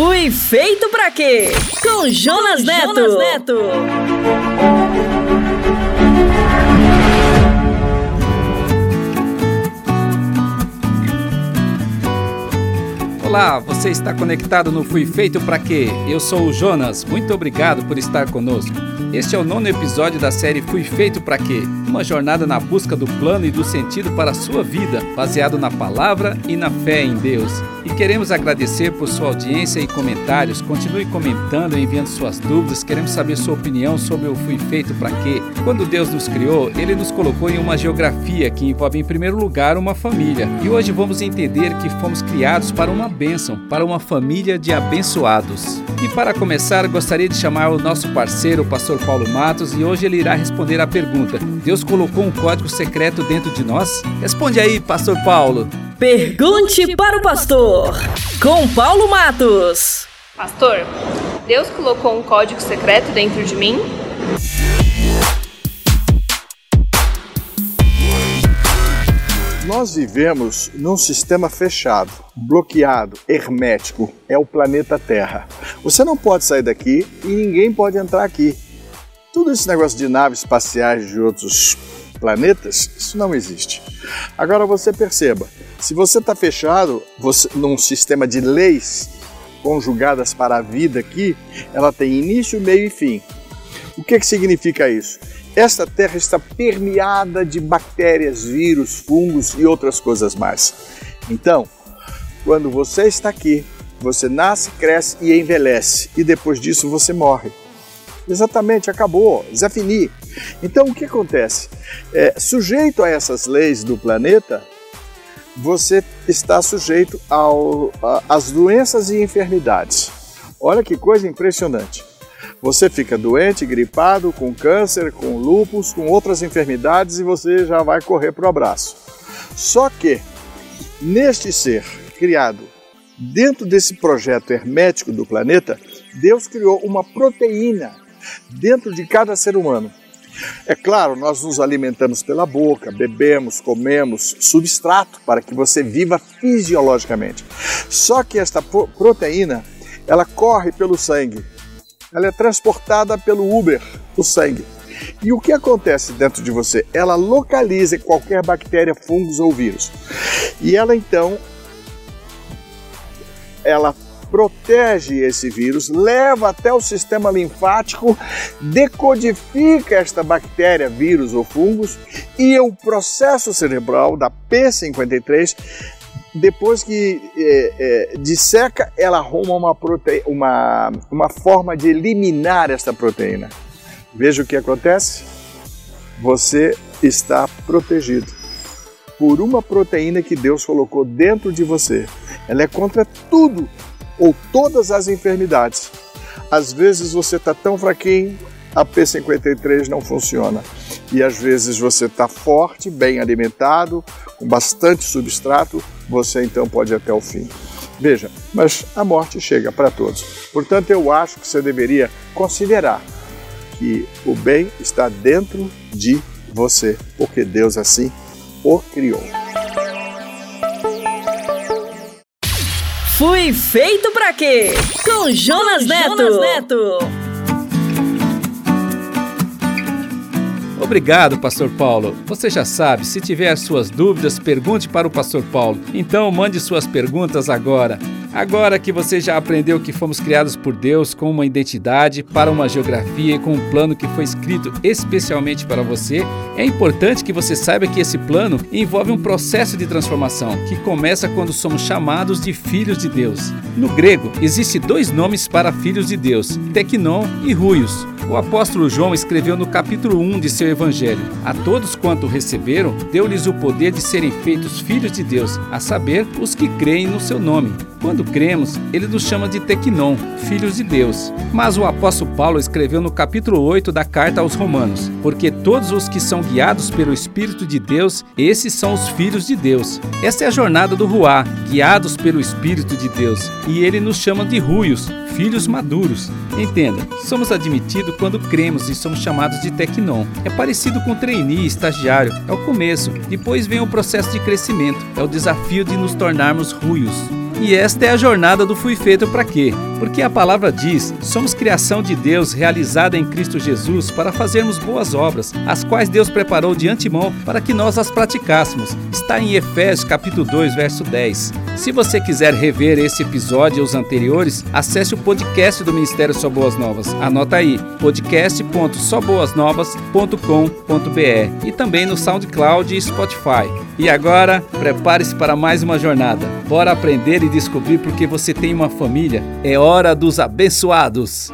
Fui feito para quê? Com Jonas Neto. Jonas Neto. Olá, você está conectado no Fui Feito para Quê? Eu sou o Jonas, muito obrigado por estar conosco. Este é o nono episódio da série Fui Feito para Quê? Uma jornada na busca do plano e do sentido para a sua vida, baseado na palavra e na fé em Deus. E queremos agradecer por sua audiência e comentários. Continue comentando e enviando suas dúvidas. Queremos saber sua opinião sobre o Fui Feito para Quê? Quando Deus nos criou, Ele nos colocou em uma geografia que envolve, em primeiro lugar, uma família. E hoje vamos entender que fomos criados para uma bênção, para uma família de abençoados. E para começar, gostaria de chamar o nosso parceiro, o pastor Paulo Matos, e hoje ele irá responder a pergunta: Deus colocou um código secreto dentro de nós? Responde aí, pastor Paulo. Pergunte para o pastor, com Paulo Matos. Pastor, Deus colocou um código secreto dentro de mim? Nós vivemos num sistema fechado, bloqueado, hermético. É o planeta Terra. Você não pode sair daqui e ninguém pode entrar aqui. Tudo esse negócio de naves espaciais de outros planetas, isso não existe. Agora você perceba, se você está fechado você, num sistema de leis conjugadas para a vida aqui, ela tem início, meio e fim. O que, que significa isso? Esta terra está permeada de bactérias, vírus, fungos e outras coisas mais. Então, quando você está aqui, você nasce, cresce e envelhece, e depois disso você morre. Exatamente, acabou, Zé Fini. Então o que acontece? É, sujeito a essas leis do planeta, você está sujeito às doenças e enfermidades. Olha que coisa impressionante. Você fica doente, gripado, com câncer, com lúpus, com outras enfermidades e você já vai correr para o abraço. Só que, neste ser criado dentro desse projeto hermético do planeta, Deus criou uma proteína dentro de cada ser humano. É claro, nós nos alimentamos pela boca, bebemos, comemos substrato para que você viva fisiologicamente. Só que esta proteína, ela corre pelo sangue ela é transportada pelo Uber, o sangue. E o que acontece dentro de você? Ela localiza qualquer bactéria, fungos ou vírus. E ela então ela protege esse vírus, leva até o sistema linfático, decodifica esta bactéria, vírus ou fungos e o processo cerebral da P53 depois que é, é, disseca, ela arruma uma, uma, uma forma de eliminar esta proteína. Veja o que acontece. Você está protegido por uma proteína que Deus colocou dentro de você. Ela é contra tudo ou todas as enfermidades. Às vezes você está tão fraquinho, a P53 não funciona. E às vezes você está forte, bem alimentado, com bastante substrato, você então pode ir até o fim. Veja, mas a morte chega para todos. Portanto, eu acho que você deveria considerar que o bem está dentro de você, porque Deus assim o criou. Fui feito para quê? Com Jonas Neto. Jonas Neto. Obrigado, Pastor Paulo. Você já sabe, se tiver suas dúvidas, pergunte para o Pastor Paulo. Então, mande suas perguntas agora. Agora que você já aprendeu que fomos criados por Deus com uma identidade, para uma geografia e com um plano que foi escrito especialmente para você, é importante que você saiba que esse plano envolve um processo de transformação que começa quando somos chamados de filhos de Deus. No grego, existem dois nomes para filhos de Deus: Tecnon e Ruios. O apóstolo João escreveu no capítulo 1 de seu evangelho: A todos quanto receberam, deu-lhes o poder de serem feitos filhos de Deus, a saber, os que creem no seu nome. Quando cremos, ele nos chama de Tecnon, filhos de Deus. Mas o apóstolo Paulo escreveu no capítulo 8 da carta aos Romanos: Porque todos os que são guiados pelo Espírito de Deus, esses são os filhos de Deus. Esta é a jornada do Ruá, guiados pelo Espírito de Deus. E ele nos chama de Ruios, filhos maduros. Entenda, somos admitidos quando cremos e somos chamados de Tecnon. É parecido com trainee, estagiário, é o começo. Depois vem o processo de crescimento, é o desafio de nos tornarmos ruios. E esta é a jornada do Fui Feito para Quê? Porque a palavra diz: somos criação de Deus realizada em Cristo Jesus para fazermos boas obras, as quais Deus preparou de antemão para que nós as praticássemos. Está em Efésios capítulo 2, verso 10. Se você quiser rever esse episódio e os anteriores, acesse o podcast do Ministério Só Boas Novas. Anota aí, podcast.soboasnovas.com.br e também no SoundCloud e Spotify. E agora, prepare-se para mais uma jornada. Bora aprender e descobrir porque você tem uma família. É hora dos abençoados.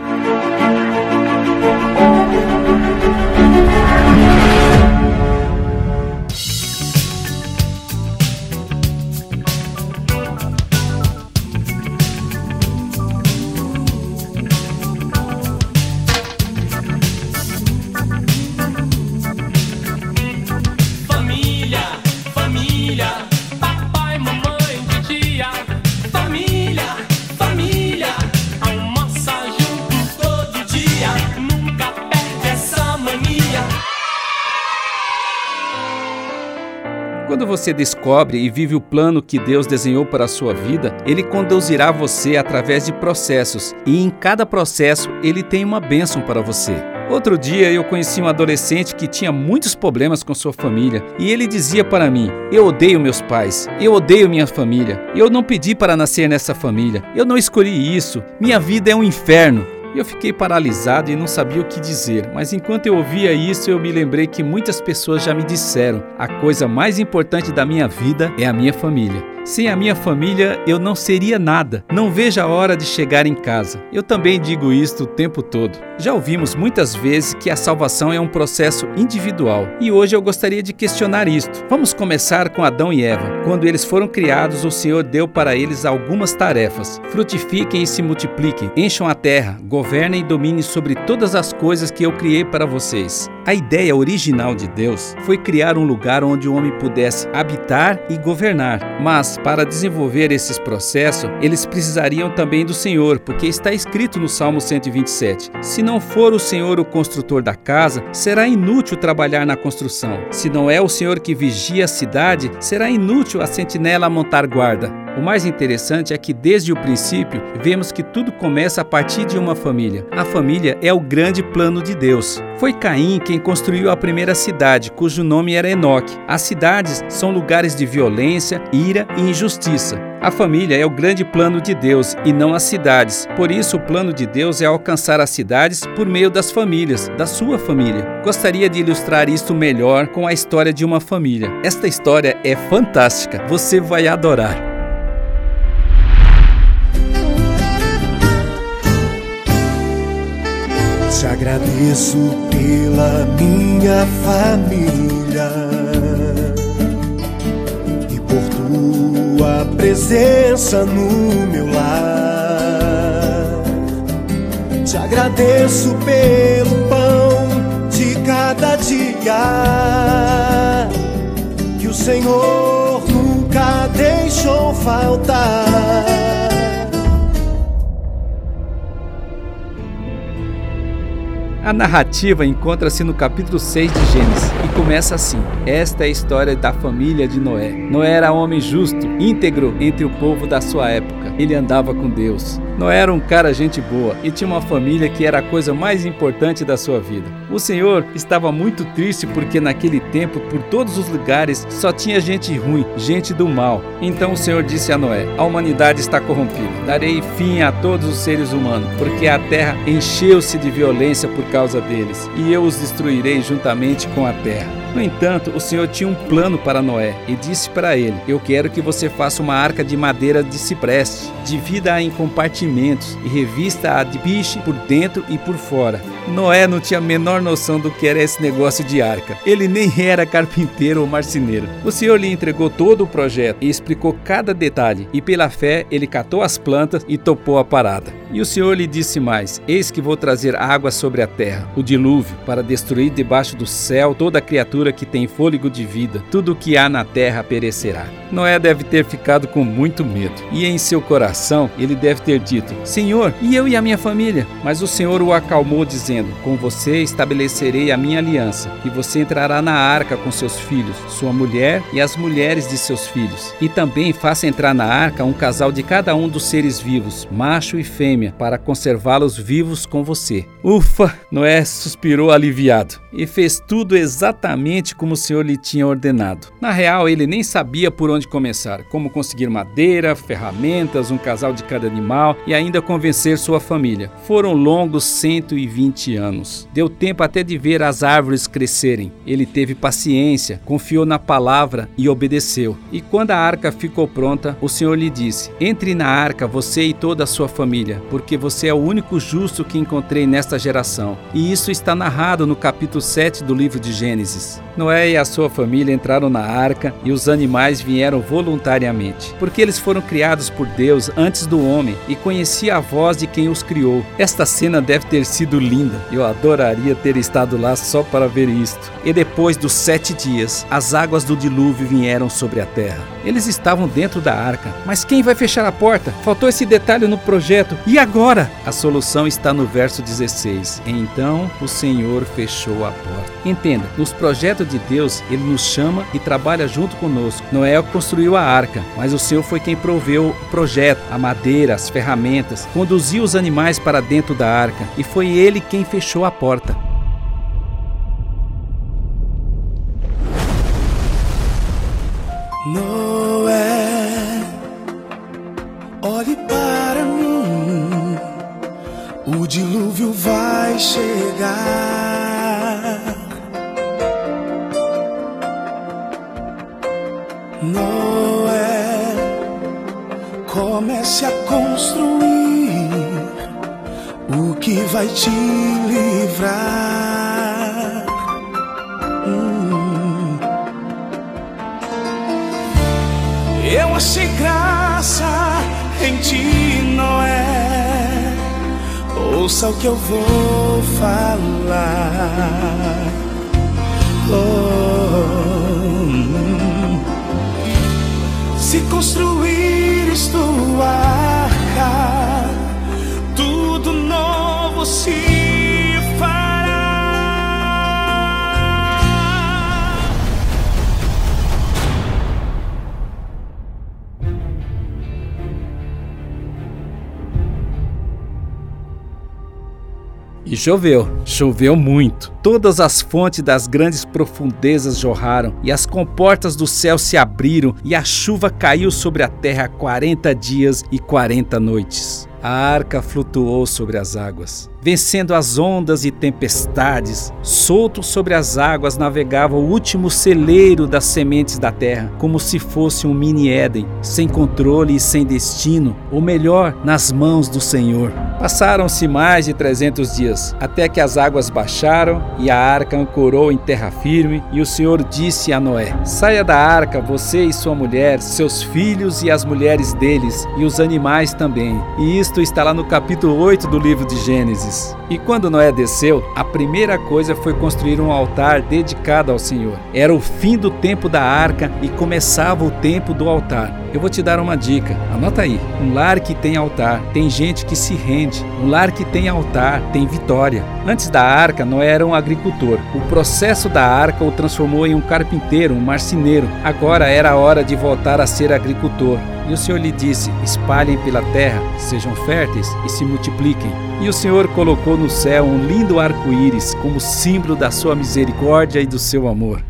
Você descobre e vive o plano que Deus desenhou para a sua vida, ele conduzirá você através de processos, e em cada processo ele tem uma bênção para você. Outro dia eu conheci um adolescente que tinha muitos problemas com sua família e ele dizia para mim: Eu odeio meus pais, eu odeio minha família, eu não pedi para nascer nessa família, eu não escolhi isso, minha vida é um inferno. Eu fiquei paralisado e não sabia o que dizer, mas enquanto eu ouvia isso, eu me lembrei que muitas pessoas já me disseram: a coisa mais importante da minha vida é a minha família. Sem a minha família, eu não seria nada. Não vejo a hora de chegar em casa. Eu também digo isto o tempo todo. Já ouvimos muitas vezes que a salvação é um processo individual, e hoje eu gostaria de questionar isto. Vamos começar com Adão e Eva. Quando eles foram criados, o Senhor deu para eles algumas tarefas: frutifiquem e se multipliquem, encham a terra, governem e dominem sobre todas as coisas que eu criei para vocês. A ideia original de Deus foi criar um lugar onde o homem pudesse habitar e governar, mas para desenvolver esses processos, eles precisariam também do Senhor, porque está escrito no Salmo 127: Se não for o Senhor o construtor da casa, será inútil trabalhar na construção. Se não é o Senhor que vigia a cidade, será inútil a sentinela montar guarda. O mais interessante é que desde o princípio vemos que tudo começa a partir de uma família. A família é o grande plano de Deus. Foi Caim quem construiu a primeira cidade, cujo nome era Enoque. As cidades são lugares de violência, ira e injustiça. A família é o grande plano de Deus e não as cidades. Por isso, o plano de Deus é alcançar as cidades por meio das famílias, da sua família. Gostaria de ilustrar isto melhor com a história de uma família. Esta história é fantástica, você vai adorar. Te agradeço pela minha família e por tua presença no meu lar. Te agradeço pelo pão de cada dia que o Senhor nunca deixou faltar. A narrativa encontra-se no capítulo 6 de Gênesis começa assim: Esta é a história da família de Noé. Noé era homem justo, íntegro entre o povo da sua época. Ele andava com Deus. Noé era um cara gente boa e tinha uma família que era a coisa mais importante da sua vida. O Senhor estava muito triste porque naquele tempo, por todos os lugares, só tinha gente ruim, gente do mal. Então o Senhor disse a Noé: A humanidade está corrompida. Darei fim a todos os seres humanos, porque a terra encheu-se de violência por causa deles, e eu os destruirei juntamente com a terra. Messiah. No entanto, o Senhor tinha um plano para Noé e disse para ele: Eu quero que você faça uma arca de madeira de cipreste, divida-a em compartimentos e revista-a de piche por dentro e por fora. Noé não tinha a menor noção do que era esse negócio de arca. Ele nem era carpinteiro ou marceneiro. O Senhor lhe entregou todo o projeto e explicou cada detalhe, e pela fé ele catou as plantas e topou a parada. E o Senhor lhe disse mais: Eis que vou trazer água sobre a terra, o dilúvio, para destruir debaixo do céu toda criatura criatura que tem fôlego de vida, tudo o que há na terra perecerá. Noé deve ter ficado com muito medo, e em seu coração ele deve ter dito: Senhor, e eu e a minha família? Mas o Senhor o acalmou, dizendo: Com você estabelecerei a minha aliança, e você entrará na arca com seus filhos, sua mulher e as mulheres de seus filhos. E também faça entrar na arca um casal de cada um dos seres vivos, macho e fêmea, para conservá-los vivos com você. Ufa! Noé suspirou aliviado e fez tudo exatamente como o Senhor lhe tinha ordenado. Na real, ele nem sabia por onde começar, como conseguir madeira, ferramentas, um casal de cada animal e ainda convencer sua família. Foram longos 120 anos. Deu tempo até de ver as árvores crescerem. Ele teve paciência, confiou na palavra e obedeceu. E quando a arca ficou pronta, o Senhor lhe disse: Entre na arca, você e toda a sua família, porque você é o único justo que encontrei nesta geração. E isso está narrado no capítulo 7 do livro de Gênesis. Noé e a sua família entraram na arca e os animais vieram voluntariamente, porque eles foram criados por Deus antes do homem e conhecia a voz de quem os criou. Esta cena deve ter sido linda. Eu adoraria ter estado lá só para ver isto. E depois dos sete dias, as águas do dilúvio vieram sobre a terra. Eles estavam dentro da arca, mas quem vai fechar a porta? Faltou esse detalhe no projeto. E agora? A solução está no verso 16. Então o Senhor fechou a porta. Entenda, nos projetos de Deus, ele nos chama e trabalha junto conosco. Noé construiu a arca, mas o Senhor foi quem proveu o projeto, a madeira, as ferramentas, conduziu os animais para dentro da arca e foi ele quem fechou a porta. O que vai te livrar. Hum. Eu achei graça em ti, Noé. Ouça o que eu vou falar. Oh. Se construires tua arca, E choveu, choveu muito. Todas as fontes das grandes profundezas jorraram, e as comportas do céu se abriram, e a chuva caiu sobre a terra quarenta dias e quarenta noites. A arca flutuou sobre as águas, vencendo as ondas e tempestades. Solto sobre as águas navegava o último celeiro das sementes da terra, como se fosse um mini Éden, sem controle e sem destino, ou melhor, nas mãos do Senhor. Passaram-se mais de 300 dias, até que as águas baixaram e a arca ancorou em terra firme, e o Senhor disse a Noé: Saia da arca, você e sua mulher, seus filhos e as mulheres deles, e os animais também. E isto está lá no capítulo 8 do livro de Gênesis. E quando Noé desceu, a primeira coisa foi construir um altar dedicado ao Senhor. Era o fim do tempo da arca e começava o tempo do altar. Eu vou te dar uma dica, anota aí. Um lar que tem altar, tem gente que se rende. Um lar que tem altar, tem vitória. Antes da arca, Noé era um agricultor. O processo da arca o transformou em um carpinteiro, um marceneiro. Agora era a hora de voltar a ser agricultor. E o Senhor lhe disse: Espalhem pela terra, sejam férteis e se multipliquem. E o Senhor colocou no céu um lindo arco-íris como símbolo da sua misericórdia e do seu amor.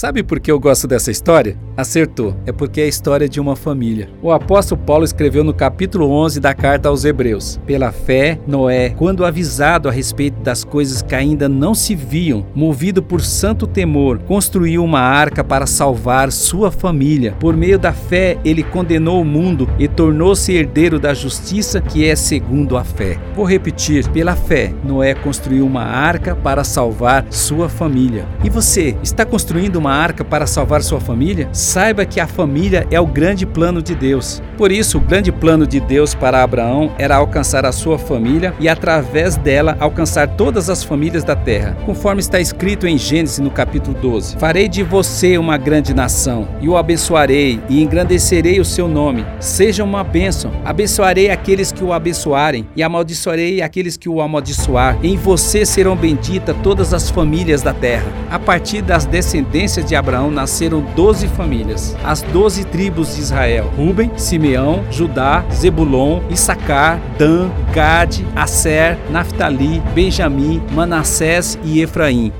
Sabe por que eu gosto dessa história? Acertou, é porque é a história de uma família. O apóstolo Paulo escreveu no capítulo 11 da carta aos Hebreus: Pela fé, Noé, quando avisado a respeito das coisas que ainda não se viam, movido por santo temor, construiu uma arca para salvar sua família. Por meio da fé, ele condenou o mundo e tornou-se herdeiro da justiça que é segundo a fé. Vou repetir: pela fé, Noé construiu uma arca para salvar sua família. E você está construindo uma uma arca para salvar sua família, saiba que a família é o grande plano de Deus. Por isso, o grande plano de Deus para Abraão era alcançar a sua família e, através dela, alcançar todas as famílias da terra, conforme está escrito em Gênesis no capítulo 12: Farei de você uma grande nação, e o abençoarei, e engrandecerei o seu nome. Seja uma bênção. Abençoarei aqueles que o abençoarem, e amaldiçoarei aqueles que o amaldiçoar. Em você serão benditas todas as famílias da terra. A partir das descendências de Abraão nasceram doze famílias, as doze tribos de Israel: Ruben, Simeão, Judá, Zebulon, Issacar, Dan, Gade, Aser, Naphtali, Benjamim, Manassés e Efraim.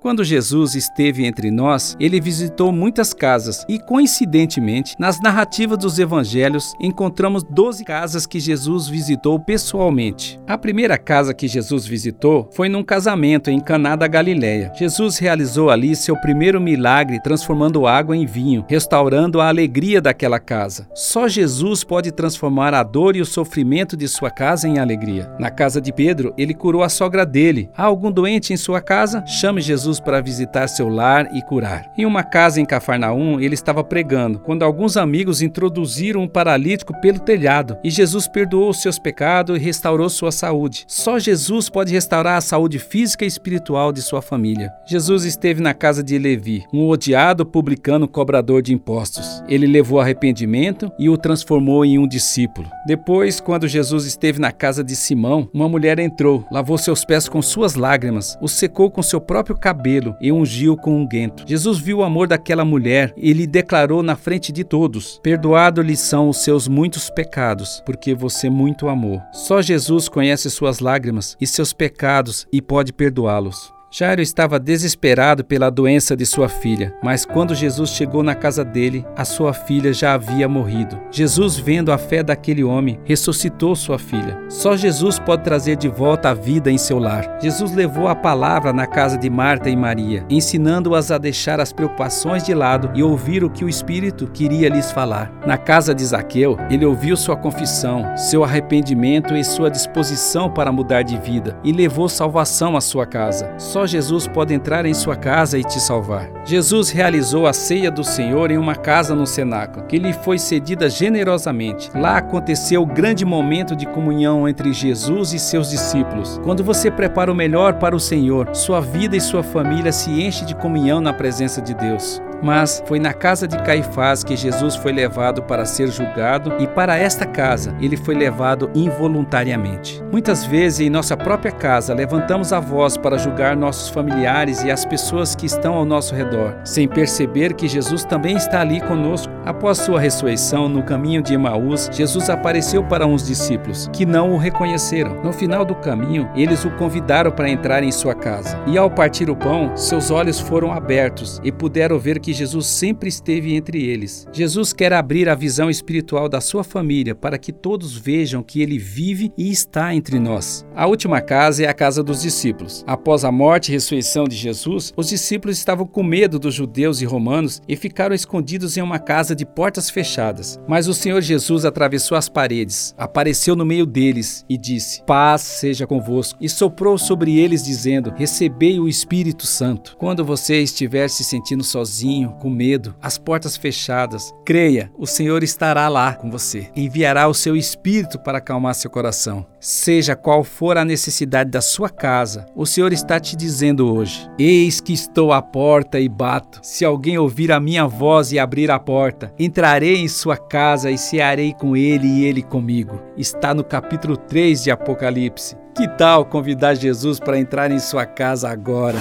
Quando Jesus esteve entre nós, ele visitou muitas casas e, coincidentemente, nas narrativas dos evangelhos, encontramos 12 casas que Jesus visitou pessoalmente. A primeira casa que Jesus visitou foi num casamento em Caná da Galileia. Jesus realizou ali seu primeiro milagre, transformando água em vinho, restaurando a alegria daquela casa. Só Jesus pode transformar a dor e o sofrimento de sua casa em alegria. Na casa de Pedro, ele curou a sogra dele. Há algum doente em sua casa? Chame Jesus para visitar seu lar e curar. Em uma casa em Cafarnaum, ele estava pregando, quando alguns amigos introduziram um paralítico pelo telhado, e Jesus perdoou seus pecados e restaurou sua saúde. Só Jesus pode restaurar a saúde física e espiritual de sua família. Jesus esteve na casa de Levi, um odiado publicano cobrador de impostos. Ele levou arrependimento e o transformou em um discípulo. Depois, quando Jesus esteve na casa de Simão, uma mulher entrou, lavou seus pés com suas lágrimas, os secou com seu próprio cabelo cabelo e ungiu com um guento. Jesus viu o amor daquela mulher e lhe declarou na frente de todos: Perdoado-lhe são os seus muitos pecados, porque você muito amou. Só Jesus conhece suas lágrimas e seus pecados e pode perdoá-los. Jairo estava desesperado pela doença de sua filha, mas quando Jesus chegou na casa dele, a sua filha já havia morrido. Jesus, vendo a fé daquele homem, ressuscitou sua filha. Só Jesus pode trazer de volta a vida em seu lar. Jesus levou a palavra na casa de Marta e Maria, ensinando-as a deixar as preocupações de lado e ouvir o que o Espírito queria lhes falar. Na casa de Zaqueu, ele ouviu sua confissão, seu arrependimento e sua disposição para mudar de vida e levou salvação à sua casa. Só só Jesus pode entrar em sua casa e te salvar. Jesus realizou a ceia do Senhor em uma casa no cenáculo, que lhe foi cedida generosamente. Lá aconteceu o grande momento de comunhão entre Jesus e seus discípulos. Quando você prepara o melhor para o Senhor, sua vida e sua família se enche de comunhão na presença de Deus. Mas foi na casa de Caifás que Jesus foi levado para ser julgado e para esta casa ele foi levado involuntariamente. Muitas vezes em nossa própria casa levantamos a voz para julgar nossos familiares e as pessoas que estão ao nosso redor, sem perceber que Jesus também está ali conosco. Após sua ressurreição, no caminho de Emaús, Jesus apareceu para uns discípulos que não o reconheceram. No final do caminho, eles o convidaram para entrar em sua casa. E ao partir o pão, seus olhos foram abertos e puderam ver que Jesus sempre esteve entre eles. Jesus quer abrir a visão espiritual da sua família para que todos vejam que ele vive e está entre nós. A última casa é a casa dos discípulos. Após a morte e ressurreição de Jesus, os discípulos estavam com medo dos judeus e romanos e ficaram escondidos em uma casa de portas fechadas. Mas o Senhor Jesus atravessou as paredes, apareceu no meio deles e disse: Paz seja convosco. E soprou sobre eles, dizendo: Recebei o Espírito Santo. Quando você estiver se sentindo sozinho, com medo, as portas fechadas, creia, o Senhor estará lá com você. Enviará o seu espírito para acalmar seu coração. Seja qual for a necessidade da sua casa, o Senhor está te dizendo hoje: Eis que estou à porta e bato. Se alguém ouvir a minha voz e abrir a porta, entrarei em sua casa e cearei com ele e ele comigo. Está no capítulo 3 de Apocalipse. Que tal convidar Jesus para entrar em sua casa agora?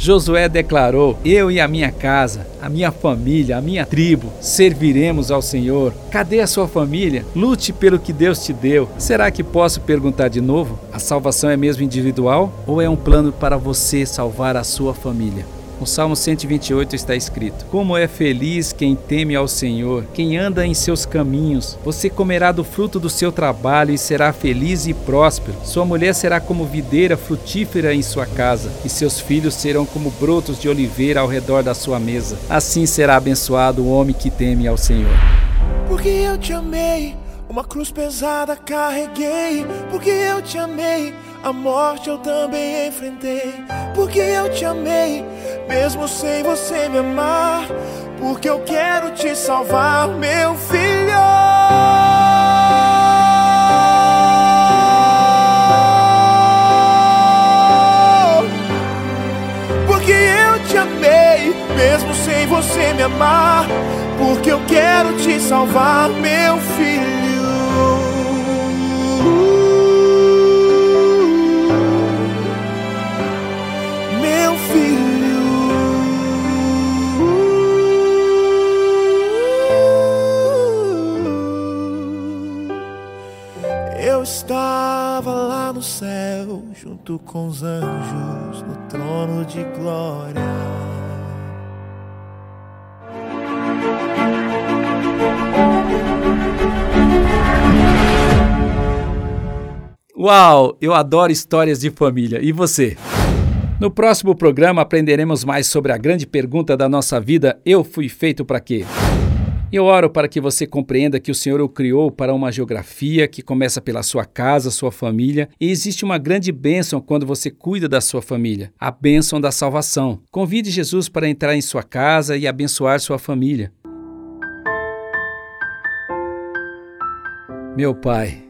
Josué declarou: Eu e a minha casa, a minha família, a minha tribo, serviremos ao Senhor. Cadê a sua família? Lute pelo que Deus te deu. Será que posso perguntar de novo? A salvação é mesmo individual ou é um plano para você salvar a sua família? No Salmo 128 está escrito: Como é feliz quem teme ao Senhor, quem anda em seus caminhos. Você comerá do fruto do seu trabalho e será feliz e próspero. Sua mulher será como videira frutífera em sua casa, e seus filhos serão como brotos de oliveira ao redor da sua mesa. Assim será abençoado o homem que teme ao Senhor. Porque eu te amei, uma cruz pesada carreguei. Porque eu te amei, a morte eu também enfrentei. Porque eu te amei, mesmo sem você me amar. Porque eu quero te salvar, meu filho. Porque eu te amei, mesmo sem você me amar. Porque eu quero te salvar, meu filho. Junto com os anjos, no trono de glória. Uau, eu adoro histórias de família. E você? No próximo programa aprenderemos mais sobre a grande pergunta da nossa vida: eu fui feito para quê? Eu oro para que você compreenda que o Senhor o criou para uma geografia que começa pela sua casa, sua família, e existe uma grande bênção quando você cuida da sua família, a bênção da salvação. Convide Jesus para entrar em sua casa e abençoar sua família. Meu Pai,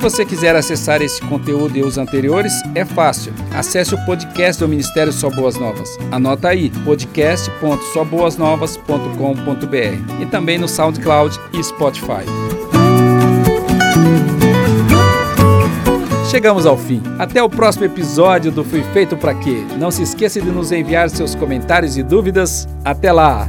você quiser acessar esse conteúdo e os anteriores, é fácil. Acesse o podcast do Ministério Só Boas Novas. Anota aí, podcast.soboasnovas.com.br e também no SoundCloud e Spotify. Chegamos ao fim. Até o próximo episódio do Fui Feito Pra Quê. Não se esqueça de nos enviar seus comentários e dúvidas. Até lá!